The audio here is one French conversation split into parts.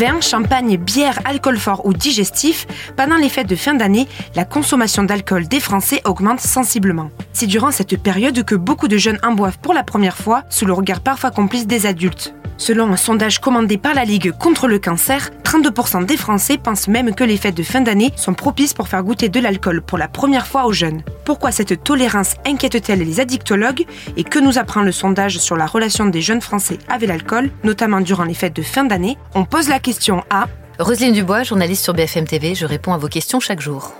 Vin, champagne, bière, alcool fort ou digestif, pendant les fêtes de fin d'année, la consommation d'alcool des Français augmente sensiblement. C'est durant cette période que beaucoup de jeunes en boivent pour la première fois, sous le regard parfois complice des adultes. Selon un sondage commandé par la Ligue contre le cancer, 32% des Français pensent même que les fêtes de fin d'année sont propices pour faire goûter de l'alcool pour la première fois aux jeunes. Pourquoi cette tolérance inquiète-t-elle les addictologues et que nous apprend le sondage sur la relation des jeunes Français avec l'alcool, notamment durant les fêtes de fin d'année? On pose la question à Roselyne Dubois, journaliste sur BFM TV, je réponds à vos questions chaque jour.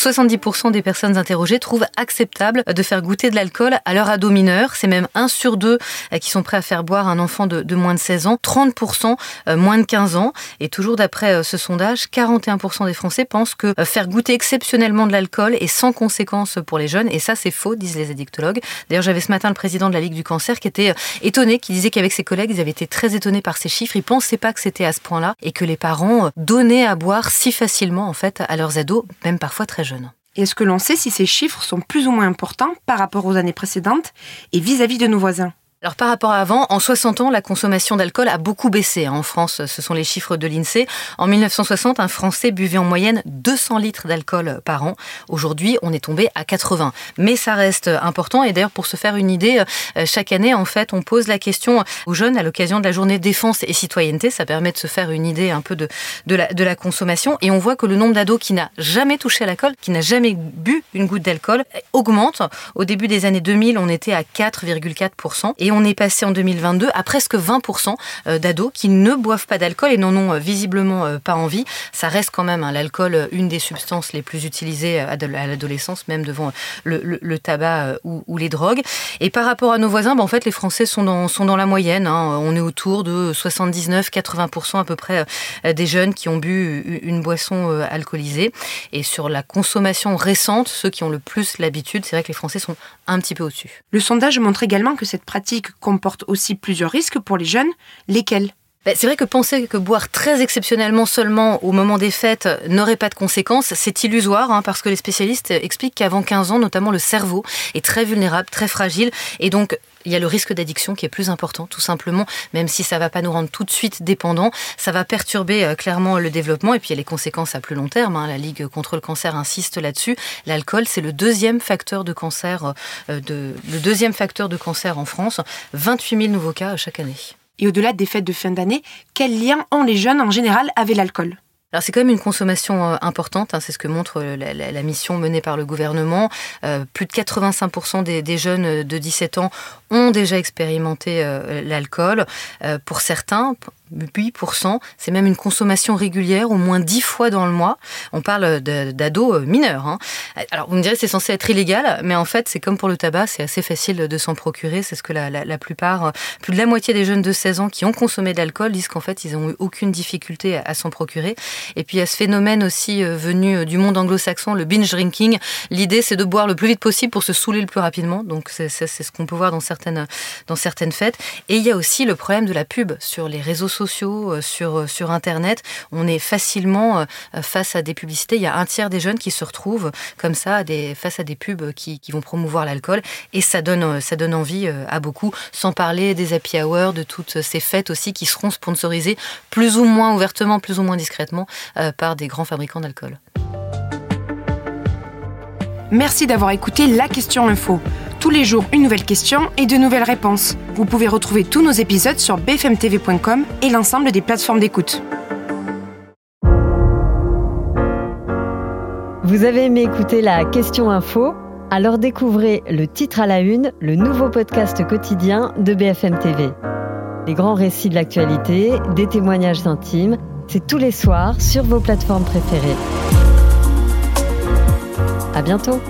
70% des personnes interrogées trouvent acceptable de faire goûter de l'alcool à leur ado mineur. C'est même un sur deux euh, qui sont prêts à faire boire un enfant de, moins de 16 ans, 30% euh, moins de 15 ans. Et toujours d'après euh, ce sondage, 41% des Français pensent que faire goûter exceptionnellement de l'alcool est sans conséquence pour les jeunes. Et ça, c'est faux, disent les addictologues. D'ailleurs, j'avais ce matin le président de la Ligue du cancer qui était étonné, qui disait qu'avec ses collègues, ils avaient été très étonnés par ces chiffres. Ils pensaient pas que c'était à ce point-là et que les parents donnaient à boire si facilement, en fait, à leurs ados, même parfois très jeunes. Est-ce que l'on sait si ces chiffres sont plus ou moins importants par rapport aux années précédentes et vis-à-vis -vis de nos voisins? Alors par rapport à avant, en 60 ans, la consommation d'alcool a beaucoup baissé. Hein. En France, ce sont les chiffres de l'INSEE. En 1960, un Français buvait en moyenne 200 litres d'alcool par an. Aujourd'hui, on est tombé à 80. Mais ça reste important. Et d'ailleurs, pour se faire une idée, euh, chaque année, en fait, on pose la question aux jeunes à l'occasion de la journée défense et citoyenneté. Ça permet de se faire une idée un peu de, la, la consommation. Et on voit que le nombre d'ados qui n'a jamais touché à l'alcool, qui n'a jamais bu une goutte d'alcool, augmente. Au début des années 2000, on était à 4,4%. Et on est passé en 2022 à presque 20% euh, d'ados qui ne boivent pas d'alcool et n'en ont euh, visiblement euh, pas envie. Ça reste quand même hein, l'alcool une des substances les plus utilisées à l'adolescence, même devant le, tabac ou, les drogues. Et par rapport à nos voisins, ben, en fait, les Français sont dans, sont dans la moyenne. Hein. On est autour de 79-80% à peu près des jeunes qui ont bu une boisson alcoolisée. Et sur la consommation récente, ceux qui ont le plus l'habitude, c'est vrai que les Français sont un petit peu au-dessus. Le sondage montre également que cette pratique comporte aussi plusieurs risques pour les jeunes. Lesquels? Ben, c'est vrai que penser que boire très exceptionnellement seulement au moment des fêtes n'aurait pas de conséquences, c'est illusoire, hein, parce que les spécialistes expliquent qu'avant 15 ans, notamment le cerveau est très vulnérable, très fragile, et donc il y a le risque d'addiction qui est plus important, tout simplement, même si ça va pas nous rendre tout de suite dépendants, ça va perturber euh, clairement le développement, et puis il y a les conséquences à plus long terme. Hein. La Ligue contre le cancer insiste là-dessus. L'alcool, c'est le deuxième facteur de cancer, euh, le deuxième facteur de cancer en France. 28 000 nouveaux cas chaque année. Et au-delà des fêtes de fin d'année, quel lien ont les jeunes en général avec l'alcool? Alors c'est quand même une consommation euh, importante, hein, c'est ce que montre euh, la, mission menée par le gouvernement. Euh, plus de 85% des, jeunes de 17 ans ont déjà expérimenté l'alcool. pour certains, 8%, c'est même une consommation régulière, au moins 10 fois dans le mois. On parle d'ados euh, mineurs. Hein. Alors vous me direz c'est censé être illégal, mais en fait c'est comme pour le tabac, c'est assez facile de s'en procurer. C'est ce que la, plupart, euh, plus de la moitié des jeunes de 16 ans qui ont consommé de l'alcool disent qu'en fait ils n'ont eu aucune difficulté à, s'en procurer. Et puis il y a ce phénomène aussi euh, venu du monde anglo-saxon, le binge drinking. L'idée c'est de boire le plus vite possible pour se saouler le plus rapidement. Donc c'est ce qu'on peut voir dans certaines, dans certaines fêtes. Et il y a aussi le problème de la pub sur les réseaux sociaux euh, sur, euh, sur Internet, on est facilement euh, face à des publicités. Il y a un tiers des jeunes qui se retrouvent comme ça face à des pubs qui, qui vont promouvoir l'alcool et ça donne, ça donne envie à beaucoup, sans parler des happy hours, de toutes ces fêtes aussi qui seront sponsorisées plus ou moins ouvertement, plus ou moins discrètement par des grands fabricants d'alcool. Merci d'avoir écouté La Question Info. Tous les jours, une nouvelle question et de nouvelles réponses. Vous pouvez retrouver tous nos épisodes sur bfmtv.com et l'ensemble des plateformes d'écoute. Vous avez aimé écouter la question info? Alors découvrez le titre à la une, le nouveau podcast quotidien de BFM TV. Les grands récits de l'actualité, des témoignages intimes, c'est tous les soirs sur vos plateformes préférées. À bientôt